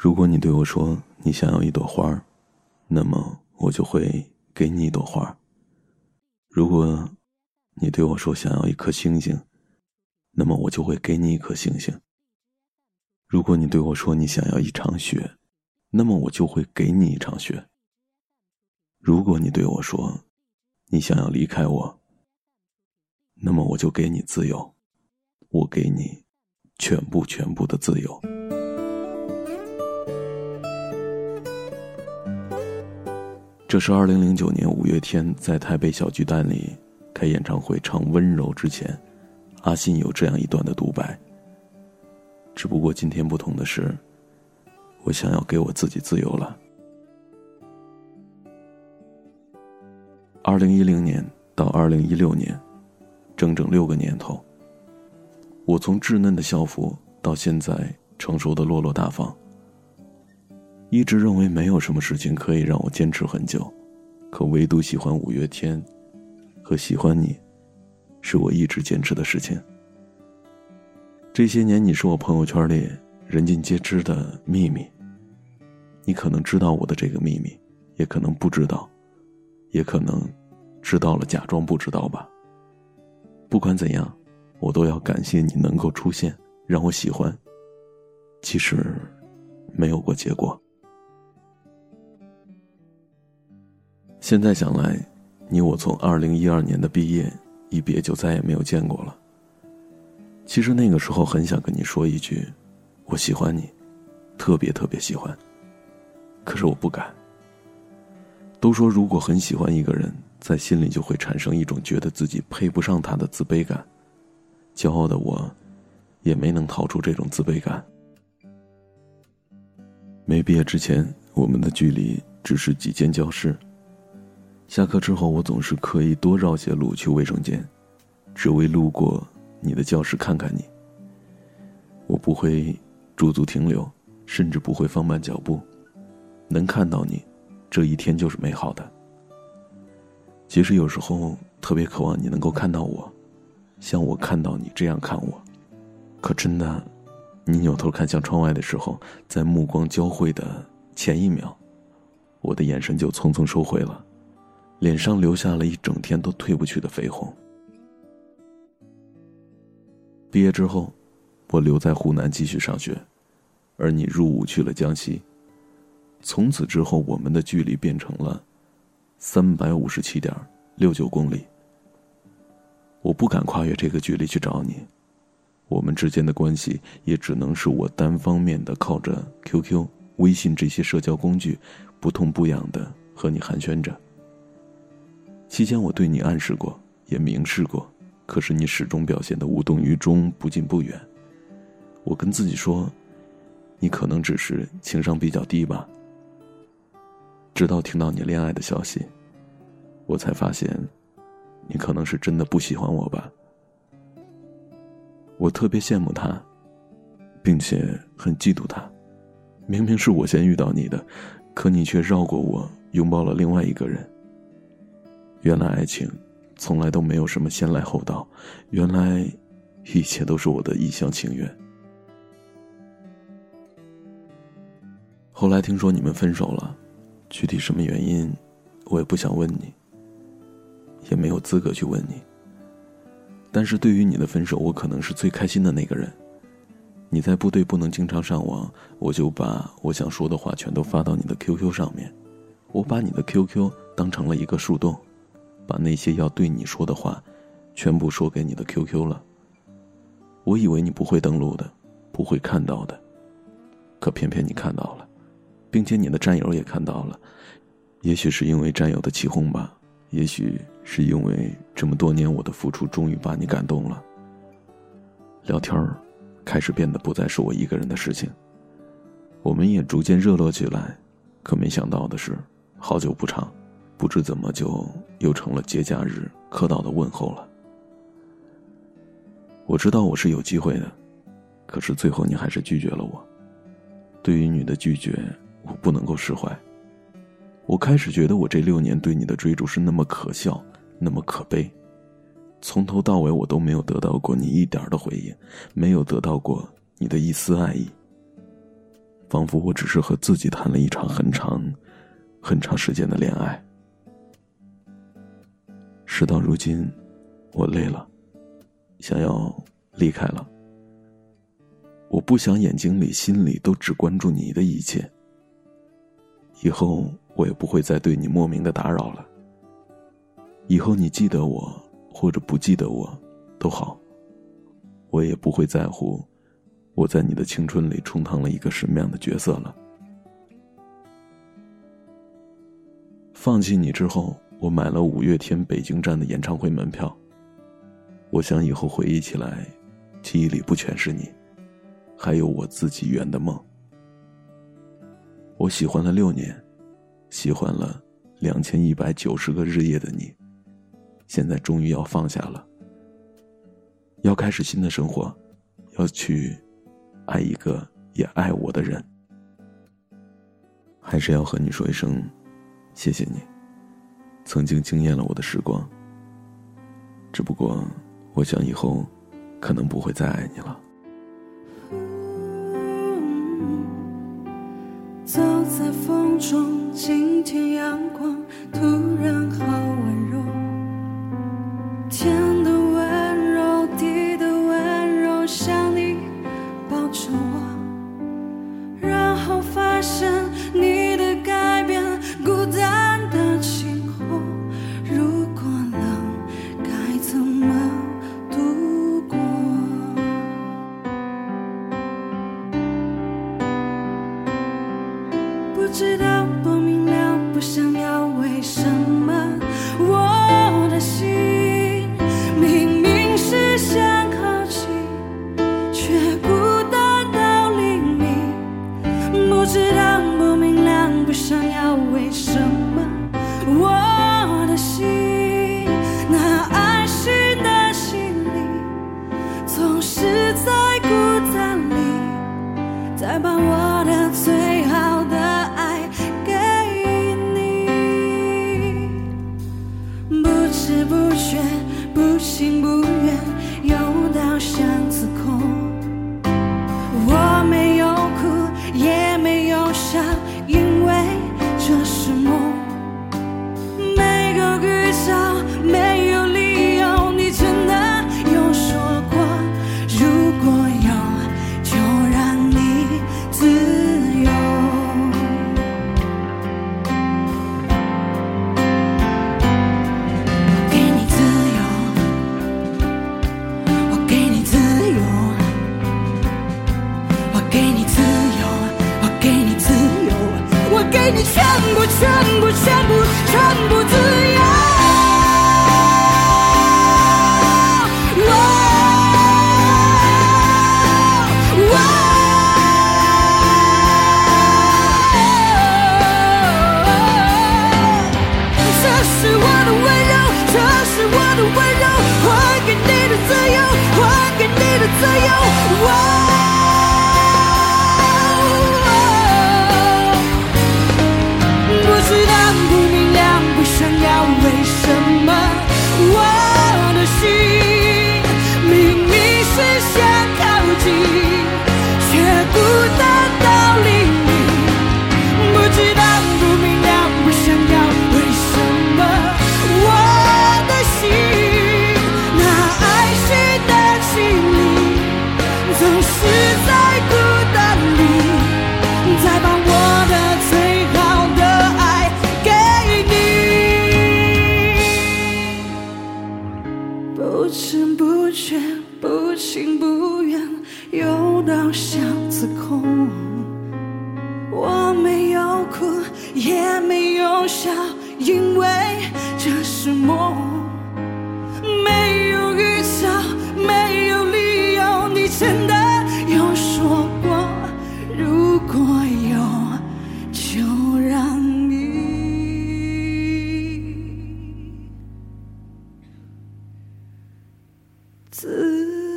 如果你对我说你想要一朵花，那么我就会给你一朵花。如果你对我说想要一颗星星，那么我就会给你一颗星星。如果你对我说你想要一场雪，那么我就会给你一场雪。如果你对我说你想要离开我，那么我就给你自由，我给你全部全部的自由。这是二零零九年五月天在台北小巨蛋里开演唱会唱《温柔》之前，阿信有这样一段的独白。只不过今天不同的是，我想要给我自己自由了。二零一零年到二零一六年，整整六个年头，我从稚嫩的校服到现在成熟的落落大方。一直认为没有什么事情可以让我坚持很久，可唯独喜欢五月天，和喜欢你，是我一直坚持的事情。这些年，你是我朋友圈里人尽皆知的秘密。你可能知道我的这个秘密，也可能不知道，也可能知道了假装不知道吧。不管怎样，我都要感谢你能够出现，让我喜欢。其实，没有过结果。现在想来，你我从二零一二年的毕业一别就再也没有见过了。其实那个时候很想跟你说一句，我喜欢你，特别特别喜欢。可是我不敢。都说如果很喜欢一个人，在心里就会产生一种觉得自己配不上他的自卑感。骄傲的我，也没能逃出这种自卑感。没毕业之前，我们的距离只是几间教室。下课之后，我总是刻意多绕些路去卫生间，只为路过你的教室看看你。我不会驻足停留，甚至不会放慢脚步。能看到你，这一天就是美好的。其实有时候特别渴望你能够看到我，像我看到你这样看我。可真的，你扭头看向窗外的时候，在目光交汇的前一秒，我的眼神就匆匆收回了。脸上留下了一整天都褪不去的绯红。毕业之后，我留在湖南继续上学，而你入伍去了江西。从此之后，我们的距离变成了三百五十七点六九公里。我不敢跨越这个距离去找你，我们之间的关系也只能是我单方面的靠着 QQ、微信这些社交工具，不痛不痒的和你寒暄着。期间，我对你暗示过，也明示过，可是你始终表现的无动于衷，不近不远。我跟自己说，你可能只是情商比较低吧。直到听到你恋爱的消息，我才发现，你可能是真的不喜欢我吧。我特别羡慕他，并且很嫉妒他。明明是我先遇到你的，可你却绕过我，拥抱了另外一个人。原来爱情，从来都没有什么先来后到，原来，一切都是我的一厢情愿。后来听说你们分手了，具体什么原因，我也不想问你，也没有资格去问你。但是对于你的分手，我可能是最开心的那个人。你在部队不能经常上网，我就把我想说的话全都发到你的 QQ 上面，我把你的 QQ 当成了一个树洞。把那些要对你说的话，全部说给你的 QQ 了。我以为你不会登录的，不会看到的，可偏偏你看到了，并且你的战友也看到了。也许是因为战友的起哄吧，也许是因为这么多年我的付出终于把你感动了。聊天儿开始变得不再是我一个人的事情，我们也逐渐热络起来。可没想到的是，好久不长。不知怎么就又成了节假日客套的问候了。我知道我是有机会的，可是最后你还是拒绝了我。对于你的拒绝，我不能够释怀。我开始觉得我这六年对你的追逐是那么可笑，那么可悲。从头到尾我都没有得到过你一点的回应，没有得到过你的一丝爱意。仿佛我只是和自己谈了一场很长、很长时间的恋爱。事到如今，我累了，想要离开了。我不想眼睛里、心里都只关注你的一切。以后我也不会再对你莫名的打扰了。以后你记得我或者不记得我，都好，我也不会在乎我在你的青春里充当了一个什么样的角色了。放弃你之后，我买了五月天北京站的演唱会门票。我想以后回忆起来，记忆里不全是你。还有我自己圆的梦。我喜欢了六年，喜欢了两千一百九十个日夜的你，现在终于要放下了，要开始新的生活，要去爱一个也爱我的人。还是要和你说一声，谢谢你，曾经惊艳了我的时光。只不过，我想以后可能不会再爱你了。走在风中，今天阳光突然好一生全部，全部，全部也没有笑因为这是梦没有预兆没有理由你真的有说过如果有就让你。自